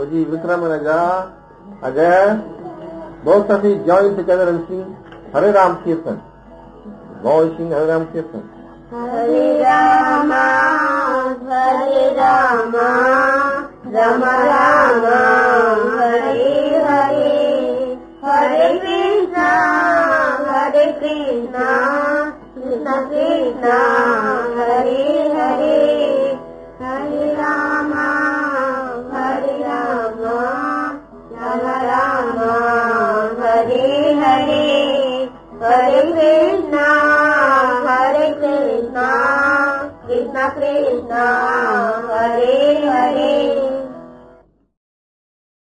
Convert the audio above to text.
Koji Vikram Raja, again, both of you join together and sing Hare Ram Kirtan. Boy sing Hare Ram Kirtan. Hare Rama, Hare Rama, Rama Rama, Hare Hare, Hare Krishna, Hare Krishna, Krishna Krishna, Hari Hari. Hare Krishna Hare Krishna केष्ठ